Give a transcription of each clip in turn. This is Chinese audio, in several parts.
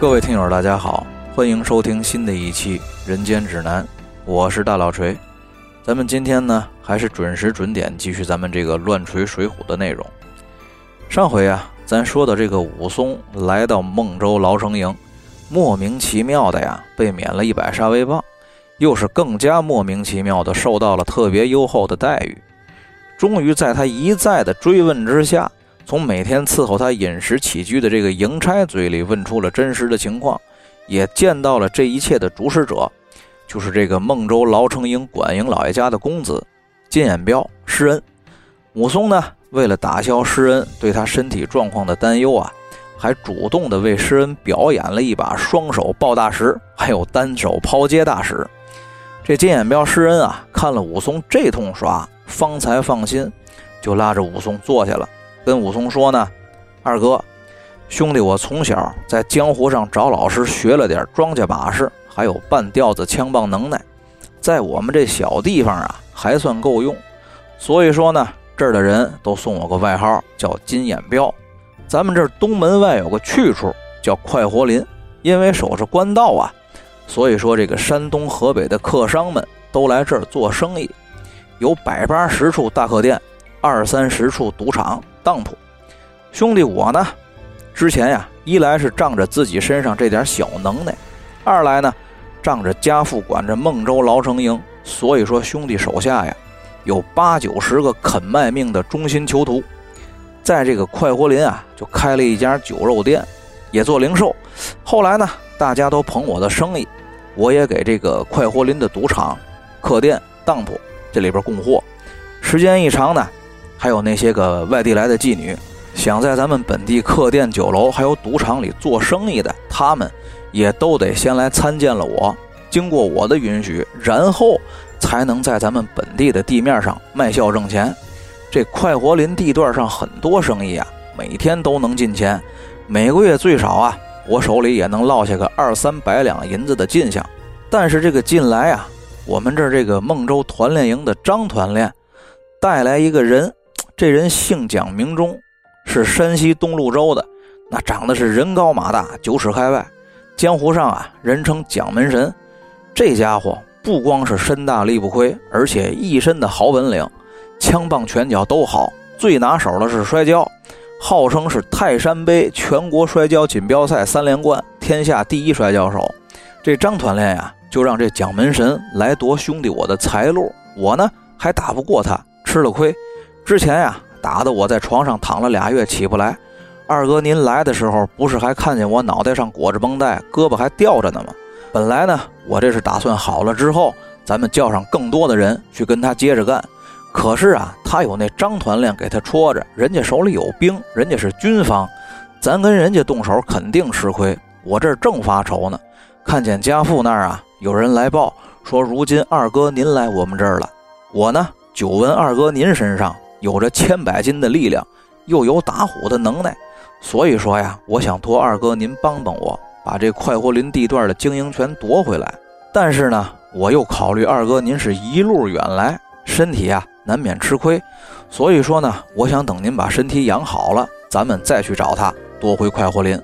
各位听友，大家好，欢迎收听新的一期《人间指南》，我是大老锤。咱们今天呢，还是准时准点继续咱们这个乱锤水浒的内容。上回啊，咱说的这个武松来到孟州牢城营，莫名其妙的呀，被免了一百杀威棒，又是更加莫名其妙的受到了特别优厚的待遇。终于在他一再的追问之下。从每天伺候他饮食起居的这个营差嘴里问出了真实的情况，也见到了这一切的主使者，就是这个孟州牢城营管营老爷家的公子金眼彪施恩。武松呢，为了打消施恩对他身体状况的担忧啊，还主动的为施恩表演了一把双手抱大石，还有单手抛接大石。这金眼彪施恩啊，看了武松这通耍，方才放心，就拉着武松坐下了。跟武松说呢，二哥，兄弟，我从小在江湖上找老师学了点庄稼把式，还有半吊子枪棒能耐，在我们这小地方啊，还算够用。所以说呢，这儿的人都送我个外号叫金眼彪。咱们这儿东门外有个去处叫快活林，因为守着官道啊，所以说这个山东、河北的客商们都来这儿做生意，有百八十处大客店，二三十处赌场。当铺，兄弟我呢，之前呀，一来是仗着自己身上这点小能耐，二来呢，仗着家父管着孟州牢城营，所以说兄弟手下呀，有八九十个肯卖命的忠心囚徒，在这个快活林啊，就开了一家酒肉店，也做零售。后来呢，大家都捧我的生意，我也给这个快活林的赌场、客店、当铺这里边供货。时间一长呢。还有那些个外地来的妓女，想在咱们本地客店、酒楼还有赌场里做生意的，他们也都得先来参见了我，经过我的允许，然后才能在咱们本地的地面上卖笑挣钱。这快活林地段上很多生意啊，每天都能进钱，每个月最少啊，我手里也能落下个二三百两银子的进项。但是这个近来啊，我们这儿这个孟州团练营的张团练带来一个人。这人姓蒋，名忠，是山西东路州的。那长得是人高马大，九尺开外，江湖上啊人称蒋门神。这家伙不光是身大力不亏，而且一身的好本领，枪棒拳脚都好。最拿手的是摔跤，号称是泰山杯全国摔跤锦标赛三连冠，天下第一摔跤手。这张团练呀，就让这蒋门神来夺兄弟我的财路，我呢还打不过他，吃了亏。之前呀，打得我在床上躺了俩月起不来。二哥您来的时候，不是还看见我脑袋上裹着绷带，胳膊还吊着呢吗？本来呢，我这是打算好了之后，咱们叫上更多的人去跟他接着干。可是啊，他有那张团练给他戳着，人家手里有兵，人家是军方，咱跟人家动手肯定吃亏。我这正发愁呢，看见家父那儿啊有人来报说，如今二哥您来我们这儿了。我呢，久闻二哥您身上。有着千百斤的力量，又有打虎的能耐，所以说呀，我想托二哥您帮帮我，把这快活林地段的经营权夺回来。但是呢，我又考虑二哥您是一路远来，身体啊难免吃亏，所以说呢，我想等您把身体养好了，咱们再去找他夺回快活林。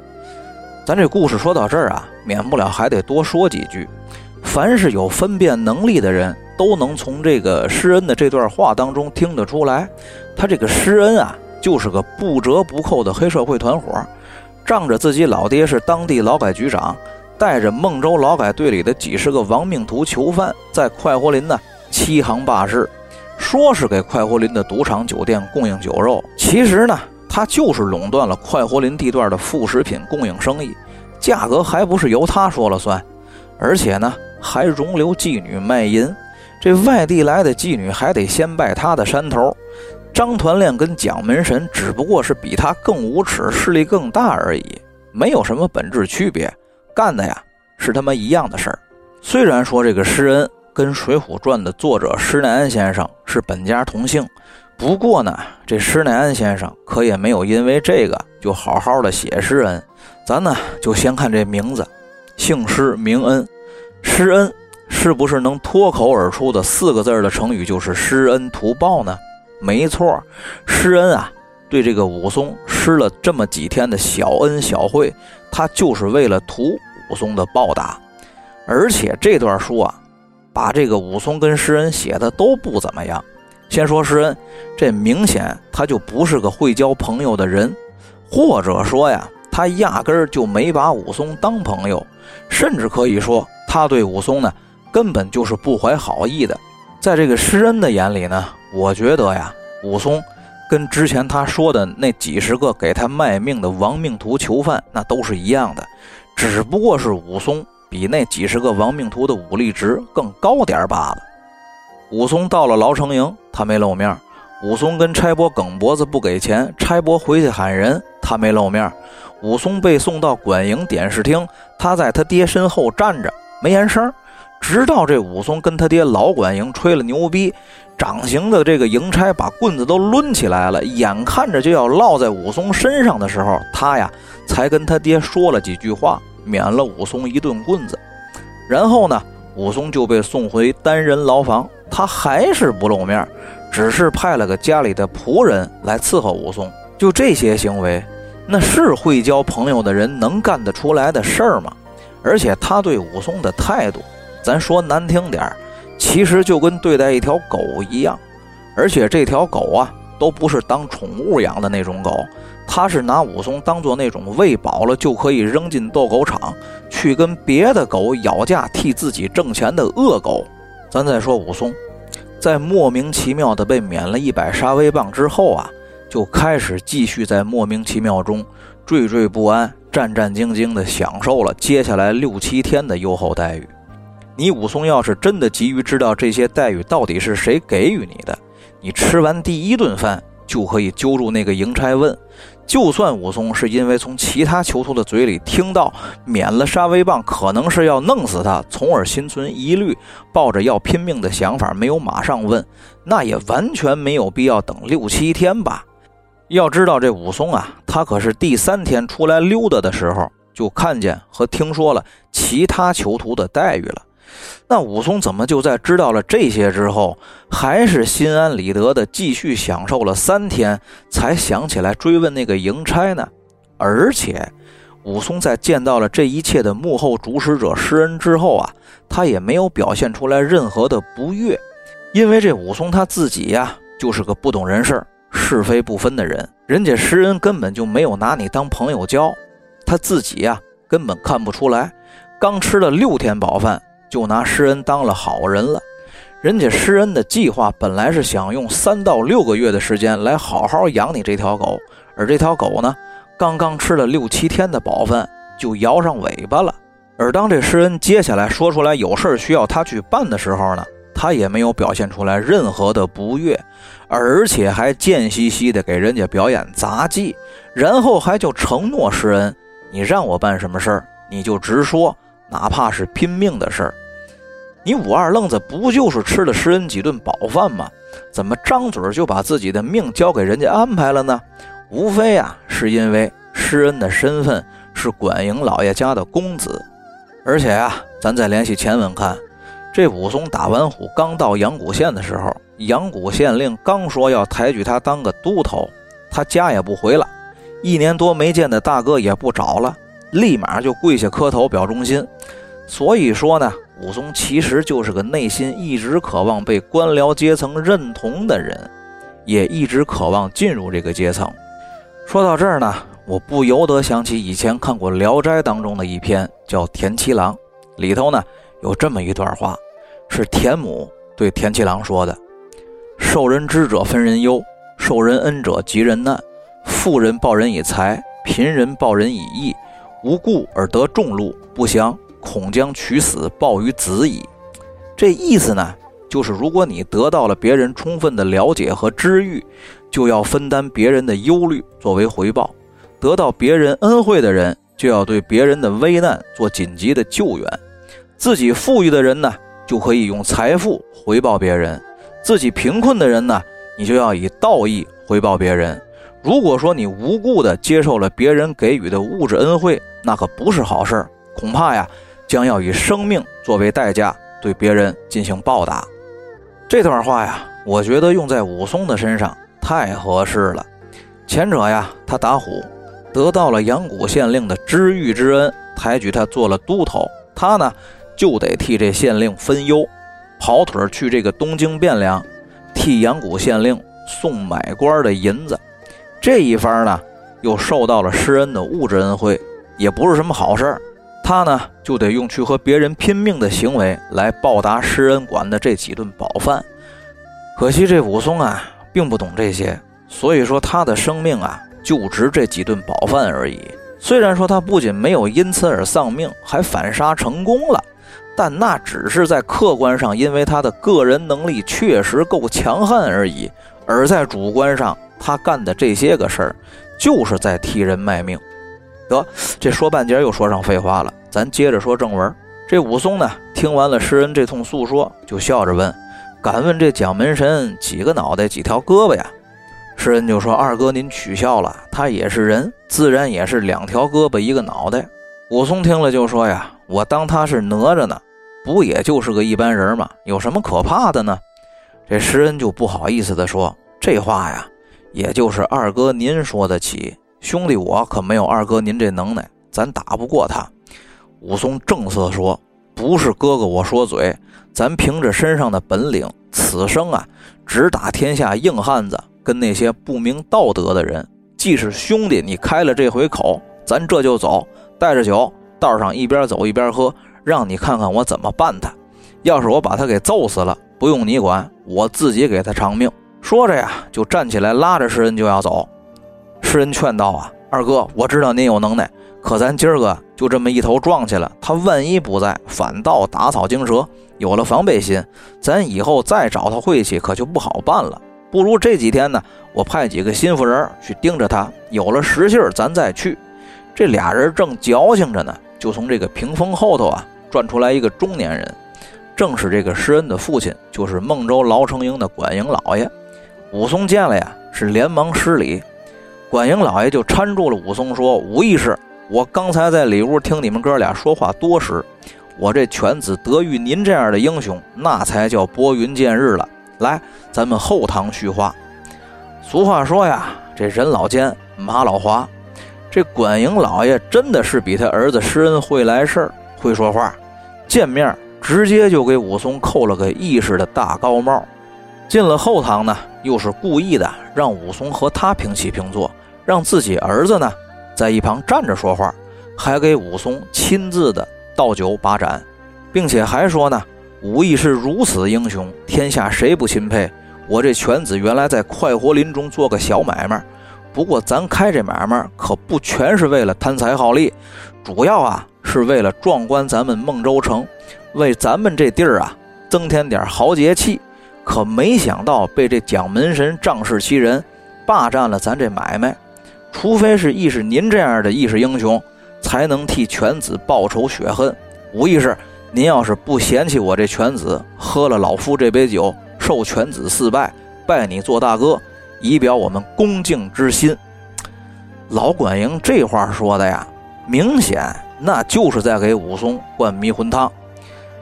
咱这故事说到这儿啊，免不了还得多说几句。凡是有分辨能力的人。都能从这个施恩的这段话当中听得出来，他这个施恩啊，就是个不折不扣的黑社会团伙，仗着自己老爹是当地劳改局长，带着孟州劳改队里的几十个亡命徒囚犯，在快活林呢欺行霸市，说是给快活林的赌场酒店供应酒肉，其实呢，他就是垄断了快活林地段的副食品供应生意，价格还不是由他说了算，而且呢，还容留妓女卖淫。这外地来的妓女还得先拜他的山头，张团练跟蒋门神只不过是比他更无耻、势力更大而已，没有什么本质区别，干的呀是他妈一样的事儿。虽然说这个施恩跟《水浒传》的作者施耐庵先生是本家同姓，不过呢，这施耐庵先生可也没有因为这个就好好的写施恩。咱呢就先看这名字，姓施名恩，施恩。是不是能脱口而出的四个字的成语就是施恩图报呢？没错，施恩啊，对这个武松施了这么几天的小恩小惠，他就是为了图武松的报答。而且这段书啊，把这个武松跟施恩写的都不怎么样。先说施恩，这明显他就不是个会交朋友的人，或者说呀，他压根儿就没把武松当朋友，甚至可以说他对武松呢根本就是不怀好意的。在这个施恩的眼里呢，我觉得呀，武松跟之前他说的那几十个给他卖命的亡命徒囚犯那都是一样的，只不过是武松。比那几十个亡命徒的武力值更高点罢了。武松到了牢城营，他没露面。武松跟差拨梗脖子不给钱，差拨回去喊人，他没露面。武松被送到管营点视厅，他在他爹身后站着，没言声。直到这武松跟他爹老管营吹了牛逼，掌刑的这个营差把棍子都抡起来了，眼看着就要落在武松身上的时候，他呀才跟他爹说了几句话。免了武松一顿棍子，然后呢，武松就被送回单人牢房。他还是不露面，只是派了个家里的仆人来伺候武松。就这些行为，那是会交朋友的人能干得出来的事儿吗？而且他对武松的态度，咱说难听点儿，其实就跟对待一条狗一样。而且这条狗啊，都不是当宠物养的那种狗。他是拿武松当做那种喂饱了就可以扔进斗狗场，去跟别的狗咬架替自己挣钱的恶狗。咱再说武松，在莫名其妙的被免了一百杀威棒之后啊，就开始继续在莫名其妙中惴惴不安、战战兢兢地享受了接下来六七天的优厚待遇。你武松要是真的急于知道这些待遇到底是谁给予你的，你吃完第一顿饭就可以揪住那个营差问。就算武松是因为从其他囚徒的嘴里听到免了杀威棒可能是要弄死他，从而心存疑虑，抱着要拼命的想法，没有马上问，那也完全没有必要等六七天吧。要知道这武松啊，他可是第三天出来溜达的时候，就看见和听说了其他囚徒的待遇了。那武松怎么就在知道了这些之后，还是心安理得的继续享受了三天，才想起来追问那个营差呢？而且，武松在见到了这一切的幕后主使者施恩之后啊，他也没有表现出来任何的不悦，因为这武松他自己呀，就是个不懂人事、是非不分的人，人家施恩根本就没有拿你当朋友交，他自己呀根本看不出来，刚吃了六天饱饭。就拿施恩当了好人了，人家施恩的计划本来是想用三到六个月的时间来好好养你这条狗，而这条狗呢，刚刚吃了六七天的饱饭就摇上尾巴了。而当这施恩接下来说出来有事需要他去办的时候呢，他也没有表现出来任何的不悦，而且还贱兮兮的给人家表演杂技，然后还就承诺施恩：“你让我办什么事儿，你就直说，哪怕是拼命的事儿。”你武二愣子不就是吃了施恩几顿饱饭吗？怎么张嘴就把自己的命交给人家安排了呢？无非啊，是因为施恩的身份是管营老爷家的公子，而且呀，咱再联系前文看，这武松打完虎刚到阳谷县的时候，阳谷县令刚说要抬举他当个都头，他家也不回了，一年多没见的大哥也不找了，立马就跪下磕头表忠心。所以说呢。武松其实就是个内心一直渴望被官僚阶层认同的人，也一直渴望进入这个阶层。说到这儿呢，我不由得想起以前看过《聊斋》当中的一篇叫《田七郎》，里头呢有这么一段话，是田母对田七郎说的：“受人知者分人忧，受人恩者及人难。富人报人以财，贫人报人以义。无故而得众禄，不祥。”恐将取死报于子矣。这意思呢，就是如果你得到了别人充分的了解和知遇，就要分担别人的忧虑作为回报；得到别人恩惠的人，就要对别人的危难做紧急的救援。自己富裕的人呢，就可以用财富回报别人；自己贫困的人呢，你就要以道义回报别人。如果说你无故的接受了别人给予的物质恩惠，那可不是好事儿，恐怕呀。将要以生命作为代价对别人进行报答，这段话呀，我觉得用在武松的身上太合适了。前者呀，他打虎，得到了阳谷县令的知遇之恩，抬举他做了都头。他呢，就得替这县令分忧，跑腿去这个东京汴梁，替阳谷县令送买官的银子。这一番呢，又受到了施恩的物质恩惠，也不是什么好事儿。他呢，就得用去和别人拼命的行为来报答施恩馆的这几顿饱饭。可惜这武松啊，并不懂这些，所以说他的生命啊，就值这几顿饱饭而已。虽然说他不仅没有因此而丧命，还反杀成功了，但那只是在客观上，因为他的个人能力确实够强悍而已；而在主观上，他干的这些个事儿，就是在替人卖命。得，这说半截又说上废话了，咱接着说正文。这武松呢，听完了诗人这通诉说，就笑着问：“敢问这蒋门神几个脑袋，几条胳膊呀？”诗人就说：“二哥，您取笑了，他也是人，自然也是两条胳膊一个脑袋。”武松听了就说：“呀，我当他是哪吒呢，不也就是个一般人吗？有什么可怕的呢？”这诗人就不好意思地说：“这话呀，也就是二哥您说得起，兄弟我可没有二哥您这能耐，咱打不过他。”武松正色说：“不是哥哥我说嘴，咱凭着身上的本领，此生啊，只打天下硬汉子。”跟那些不明道德的人，既是兄弟，你开了这回口，咱这就走，带着酒，道上一边走一边喝，让你看看我怎么办他。要是我把他给揍死了，不用你管，我自己给他偿命。说着呀，就站起来拉着诗人就要走。诗人劝道：“啊，二哥，我知道您有能耐，可咱今儿个就这么一头撞去了，他万一不在，反倒打草惊蛇，有了防备心，咱以后再找他晦气，可就不好办了。”不如这几天呢，我派几个心腹人去盯着他，有了实信儿，咱再去。这俩人正矫情着呢，就从这个屏风后头啊转出来一个中年人，正是这个施恩的父亲，就是孟州牢城营的管营老爷。武松见了呀，是连忙施礼。管营老爷就搀住了武松，说：“武义士，我刚才在里屋听你们哥俩说话多时，我这犬子得遇您这样的英雄，那才叫拨云见日了。”来，咱们后堂叙话。俗话说呀，这人老奸，马老滑。这管营老爷真的是比他儿子施恩会来事儿，会说话。见面直接就给武松扣了个义士的大高帽。进了后堂呢，又是故意的让武松和他平起平坐，让自己儿子呢在一旁站着说话，还给武松亲自的倒酒把盏，并且还说呢。武艺是如此英雄，天下谁不钦佩？我这犬子原来在快活林中做个小买卖，不过咱开这买卖可不全是为了贪财好利，主要啊是为了壮观咱们孟州城，为咱们这地儿啊增添点豪杰气。可没想到被这蒋门神仗势欺人，霸占了咱这买卖。除非是亦是您这样的义士英雄，才能替犬子报仇雪恨。武义是。您要是不嫌弃我这犬子喝了老夫这杯酒，受犬子四拜，拜你做大哥，以表我们恭敬之心。老管营这话说的呀，明显那就是在给武松灌迷魂汤。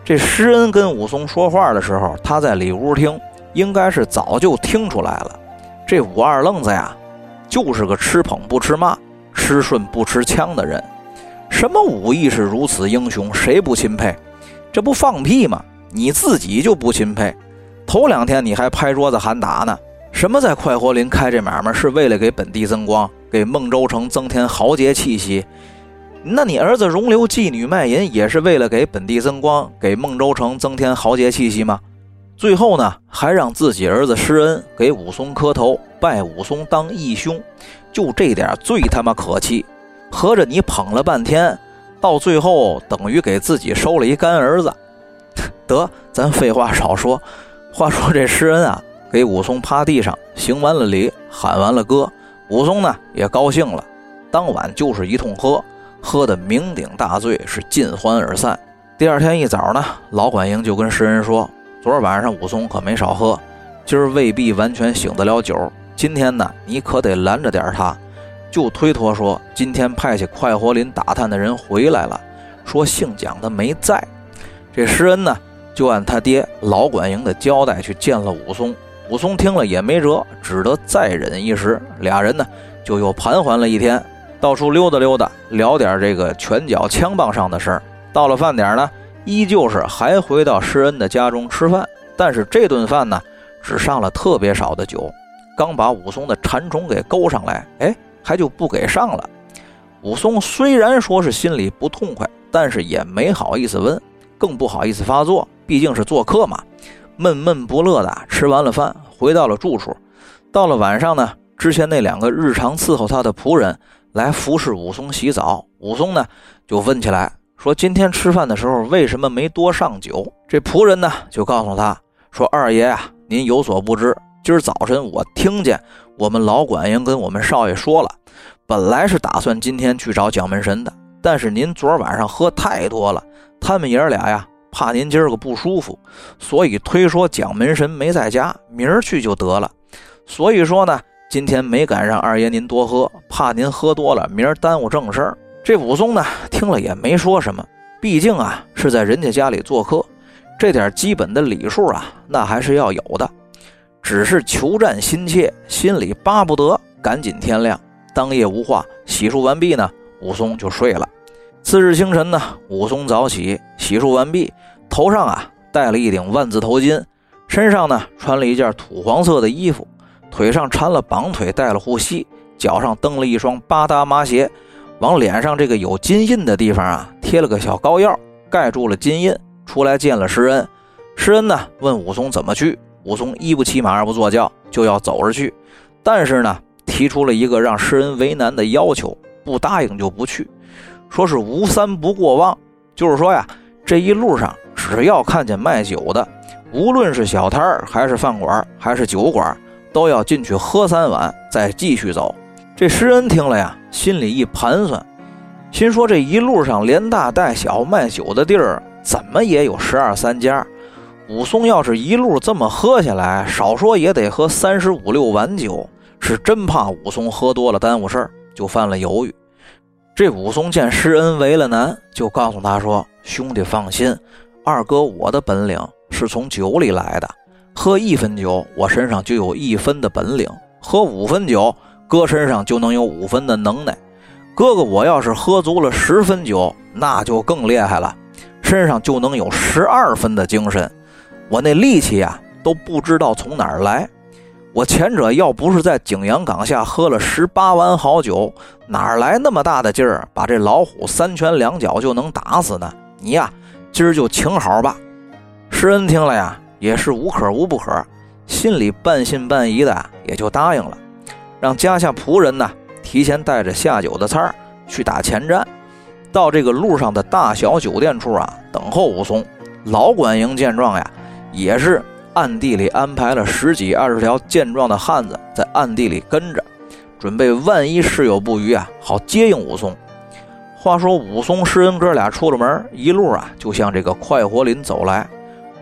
这施恩跟武松说话的时候，他在里屋听，应该是早就听出来了。这武二愣子呀，就是个吃捧不吃骂、吃顺不吃枪的人。什么武艺是如此英雄，谁不钦佩？这不放屁吗？你自己就不钦佩？头两天你还拍桌子喊打呢。什么在快活林开这买卖是为了给本地增光，给孟州城增添豪杰气息？那你儿子容留妓女卖淫也是为了给本地增光，给孟州城增添豪杰气息吗？最后呢，还让自己儿子施恩给武松磕头，拜武松当义兄，就这点最他妈可气。合着你捧了半天。到最后等于给自己收了一干儿子，得，咱废话少说。话说这施恩啊，给武松趴地上行完了礼，喊完了歌，武松呢也高兴了。当晚就是一通喝，喝得酩酊大醉，是尽欢而散。第二天一早呢，老管营就跟施恩说：“昨儿晚上武松可没少喝，今儿未必完全醒得了酒。今天呢，你可得拦着点他。”就推脱说，今天派去快活林打探的人回来了，说姓蒋的没在。这施恩呢，就按他爹老管营的交代去见了武松。武松听了也没辙，只得再忍一时。俩人呢，就又盘桓了一天。到处溜达溜达，聊点这个拳脚枪棒上的事儿。到了饭点呢，依旧是还回到施恩的家中吃饭，但是这顿饭呢，只上了特别少的酒。刚把武松的馋虫给勾上来，哎，还就不给上了。武松虽然说是心里不痛快，但是也没好意思问，更不好意思发作，毕竟是做客嘛。闷闷不乐的吃完了饭，回到了住处。到了晚上呢，之前那两个日常伺候他的仆人来服侍武松洗澡，武松呢就问起来，说今天吃饭的时候为什么没多上酒？这仆人呢就告诉他说：“二爷啊，您有所不知。”今儿早晨，我听见我们老管营跟我们少爷说了，本来是打算今天去找蒋门神的，但是您昨晚上喝太多了，他们爷儿俩呀，怕您今儿个不舒服，所以推说蒋门神没在家，明儿去就得了。所以说呢，今天没敢让二爷您多喝，怕您喝多了，明儿耽误正事儿。这武松呢，听了也没说什么，毕竟啊是在人家家里做客，这点基本的礼数啊，那还是要有的。只是求战心切，心里巴不得赶紧天亮。当夜无话，洗漱完毕呢，武松就睡了。次日清晨呢，武松早起，洗漱完毕，头上啊戴了一顶万字头巾，身上呢穿了一件土黄色的衣服，腿上缠了绑腿，带了护膝，脚上蹬了一双八搭麻鞋，往脸上这个有金印的地方啊贴了个小膏药，盖住了金印。出来见了施恩，施恩呢问武松怎么去。武松一不骑马，二不坐轿，就要走着去，但是呢，提出了一个让世人为难的要求，不答应就不去，说是无三不过望，就是说呀，这一路上只要看见卖酒的，无论是小摊儿还是饭馆还是酒馆，都要进去喝三碗，再继续走。这诗人听了呀，心里一盘算，心说这一路上连大带小卖酒的地儿，怎么也有十二三家。武松要是一路这么喝下来，少说也得喝三十五六碗酒，是真怕武松喝多了耽误事儿，就犯了犹豫。这武松见施恩为了难，就告诉他说：“兄弟放心，二哥我的本领是从酒里来的，喝一分酒，我身上就有一分的本领；喝五分酒，哥身上就能有五分的能耐。哥哥我要是喝足了十分酒，那就更厉害了，身上就能有十二分的精神。”我那力气呀，都不知道从哪儿来。我前者要不是在景阳冈下喝了十八碗好酒，哪来那么大的劲儿，把这老虎三拳两脚就能打死呢？你呀，今儿就请好吧。施恩听了呀，也是无可无不可，心里半信半疑的，也就答应了，让家下仆人呢提前带着下酒的菜儿去打前站，到这个路上的大小酒店处啊等候武松。老管营见状呀。也是暗地里安排了十几二十条健壮的汉子在暗地里跟着，准备万一事有不虞啊，好接应武松。话说武松、施恩哥俩出了门，一路啊就向这个快活林走来。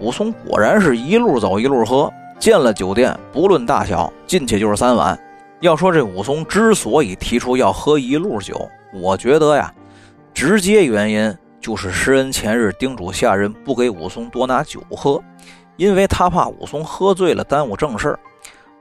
武松果然是一路走一路喝，见了酒店不论大小，进去就是三碗。要说这武松之所以提出要喝一路酒，我觉得呀，直接原因就是施恩前日叮嘱下人不给武松多拿酒喝。因为他怕武松喝醉了耽误正事儿，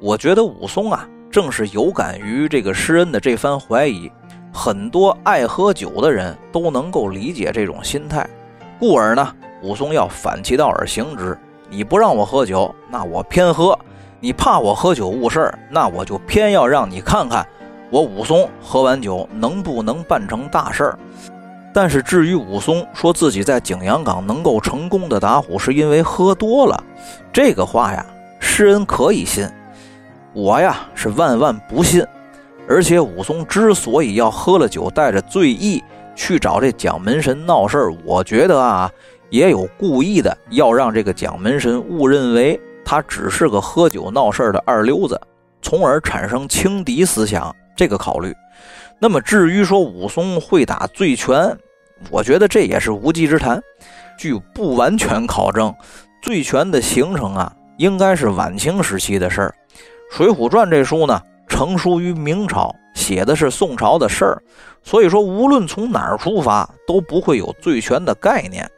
我觉得武松啊，正是有感于这个施恩的这番怀疑，很多爱喝酒的人都能够理解这种心态，故而呢，武松要反其道而行之。你不让我喝酒，那我偏喝；你怕我喝酒误事儿，那我就偏要让你看看，我武松喝完酒能不能办成大事儿。但是至于武松说自己在景阳冈能够成功的打虎，是因为喝多了，这个话呀，世人可以信，我呀是万万不信。而且武松之所以要喝了酒，带着醉意去找这蒋门神闹事儿，我觉得啊，也有故意的要让这个蒋门神误认为他只是个喝酒闹事儿的二流子，从而产生轻敌思想这个考虑。那么至于说武松会打醉拳，我觉得这也是无稽之谈。据不完全考证，醉拳的形成啊，应该是晚清时期的事儿。《水浒传》这书呢，成书于明朝，写的是宋朝的事儿，所以说无论从哪儿出发，都不会有醉拳的概念。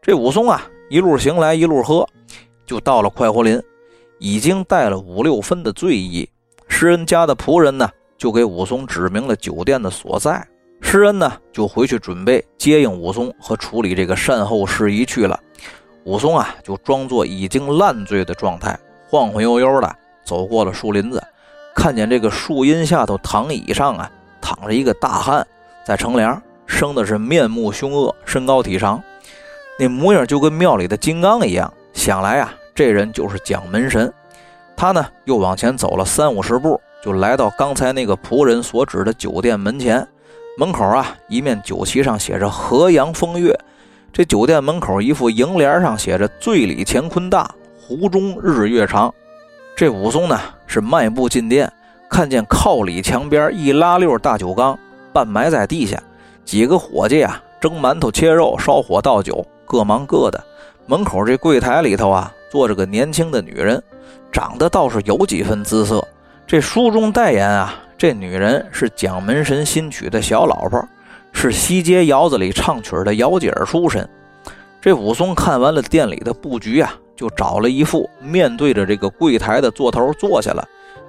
这武松啊，一路行来一路喝，就到了快活林，已经带了五六分的醉意。施恩家的仆人呢？就给武松指明了酒店的所在。诗人呢就回去准备接应武松和处理这个善后事宜去了。武松啊就装作已经烂醉的状态，晃晃悠悠的走过了树林子，看见这个树荫下头躺椅上啊躺着一个大汉，在乘凉，生的是面目凶恶，身高体长，那模样就跟庙里的金刚一样。想来啊，这人就是蒋门神。他呢又往前走了三五十步，就来到刚才那个仆人所指的酒店门前。门口啊，一面酒旗上写着“河阳风月”。这酒店门口一副楹联上写着“醉里乾坤大，湖中日月长”。这武松呢是迈步进店，看见靠里墙边一拉溜大酒缸半埋在地下，几个伙计啊蒸馒头、切肉、烧火、倒酒，各忙各的。门口这柜台里头啊坐着个年轻的女人，长得倒是有几分姿色。这书中代言啊。这女人是蒋门神新娶的小老婆，是西街窑子里唱曲的窑姐儿出身。这武松看完了店里的布局啊，就找了一副面对着这个柜台的座头坐下了。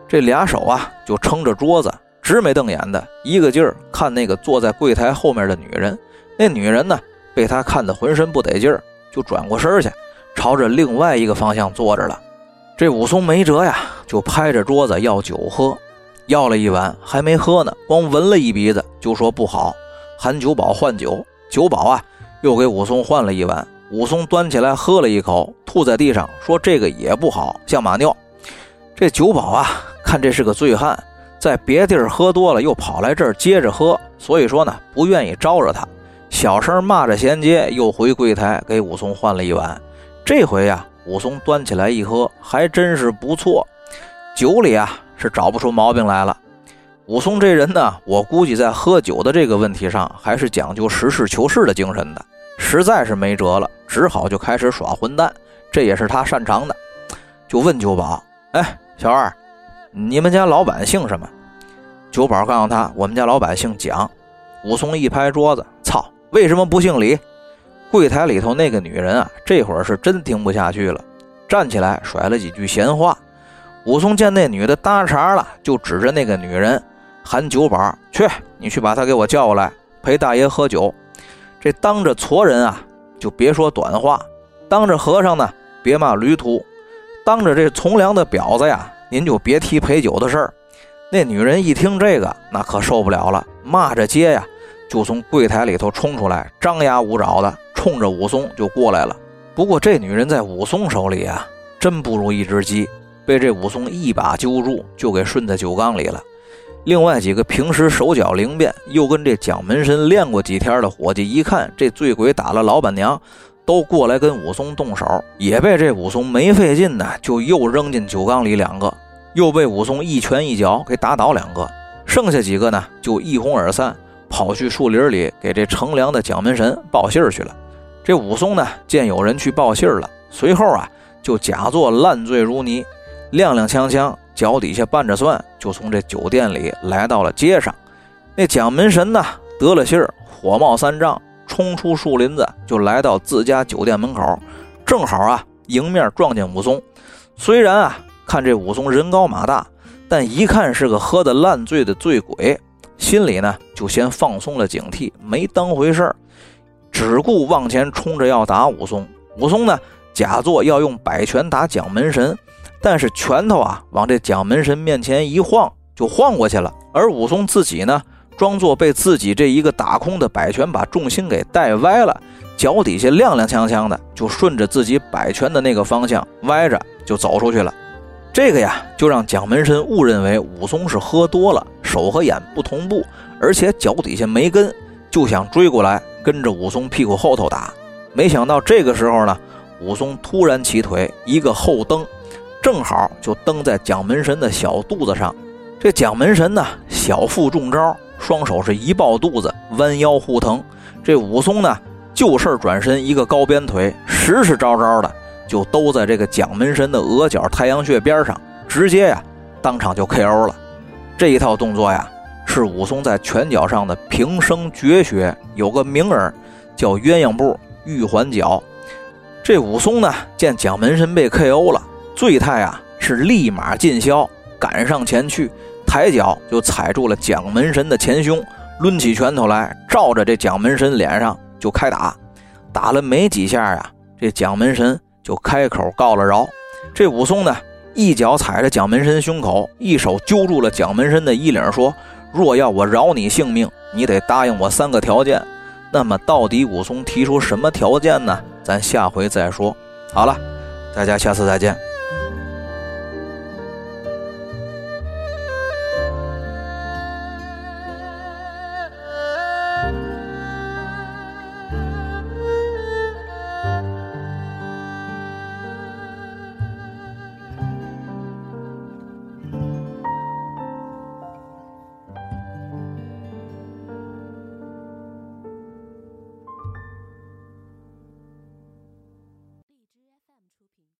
这俩手啊就撑着桌子，直眉瞪眼的一个劲儿看那个坐在柜台后面的女人。那女人呢，被他看得浑身不得劲儿，就转过身去，朝着另外一个方向坐着了。这武松没辙呀，就拍着桌子要酒喝。要了一碗，还没喝呢，光闻了一鼻子就说不好，喊酒保换酒。酒保啊，又给武松换了一碗。武松端起来喝了一口，吐在地上，说这个也不好，像马尿。这酒保啊，看这是个醉汉，在别地儿喝多了，又跑来这儿接着喝，所以说呢，不愿意招惹他，小声骂着衔接，又回柜台给武松换了一碗。这回呀，武松端起来一喝，还真是不错，酒里啊。是找不出毛病来了。武松这人呢，我估计在喝酒的这个问题上，还是讲究实事求是的精神的。实在是没辙了，只好就开始耍混蛋，这也是他擅长的。就问酒保：“哎，小二，你们家老板姓什么？”酒保告诉他：“我们家老板姓蒋。”武松一拍桌子：“操，为什么不姓李？”柜台里头那个女人啊，这会儿是真听不下去了，站起来甩了几句闲话。武松见那女的搭茬了，就指着那个女人喊酒保去：“你去把她给我叫过来，陪大爷喝酒。”这当着矬人啊，就别说短话；当着和尚呢，别骂驴徒；当着这从良的婊子呀，您就别提陪酒的事儿。那女人一听这个，那可受不了了，骂着街呀，就从柜台里头冲出来，张牙舞爪的冲着武松就过来了。不过这女人在武松手里啊，真不如一只鸡。被这武松一把揪住，就给顺在酒缸里了。另外几个平时手脚灵便，又跟这蒋门神练过几天的伙计，一看这醉鬼打了老板娘，都过来跟武松动手，也被这武松没费劲的就又扔进酒缸里两个，又被武松一拳一脚给打倒两个。剩下几个呢，就一哄而散，跑去树林里给这乘凉的蒋门神报信儿去了。这武松呢，见有人去报信儿了，随后啊，就假作烂醉如泥。踉踉跄跄，脚底下拌着蒜，就从这酒店里来到了街上。那蒋门神呢，得了信儿，火冒三丈，冲出树林子，就来到自家酒店门口，正好啊，迎面撞见武松。虽然啊，看这武松人高马大，但一看是个喝得烂醉的醉鬼，心里呢就先放松了警惕，没当回事儿，只顾往前冲着要打武松。武松呢，假作要用摆拳打蒋门神。但是拳头啊，往这蒋门神面前一晃，就晃过去了。而武松自己呢，装作被自己这一个打空的摆拳把重心给带歪了，脚底下踉踉跄跄的，就顺着自己摆拳的那个方向歪着就走出去了。这个呀，就让蒋门神误认为武松是喝多了，手和眼不同步，而且脚底下没跟，就想追过来跟着武松屁股后头打。没想到这个时候呢，武松突然起腿，一个后蹬。正好就蹬在蒋门神的小肚子上，这蒋门神呢，小腹中招，双手是一抱肚子，弯腰护疼。这武松呢，就事转身，一个高鞭腿，实实招招的就兜在这个蒋门神的额角太阳穴边上，直接呀，当场就 KO 了。这一套动作呀，是武松在拳脚上的平生绝学，有个名儿叫鸳鸯步玉环脚。这武松呢，见蒋门神被 KO 了。醉态啊，是立马尽消，赶上前去，抬脚就踩住了蒋门神的前胸，抡起拳头来，照着这蒋门神脸上就开打。打了没几下啊，这蒋门神就开口告了饶。这武松呢，一脚踩着蒋门神胸口，一手揪住了蒋门神的衣领，说：“若要我饶你性命，你得答应我三个条件。”那么，到底武松提出什么条件呢？咱下回再说。好了，大家下次再见。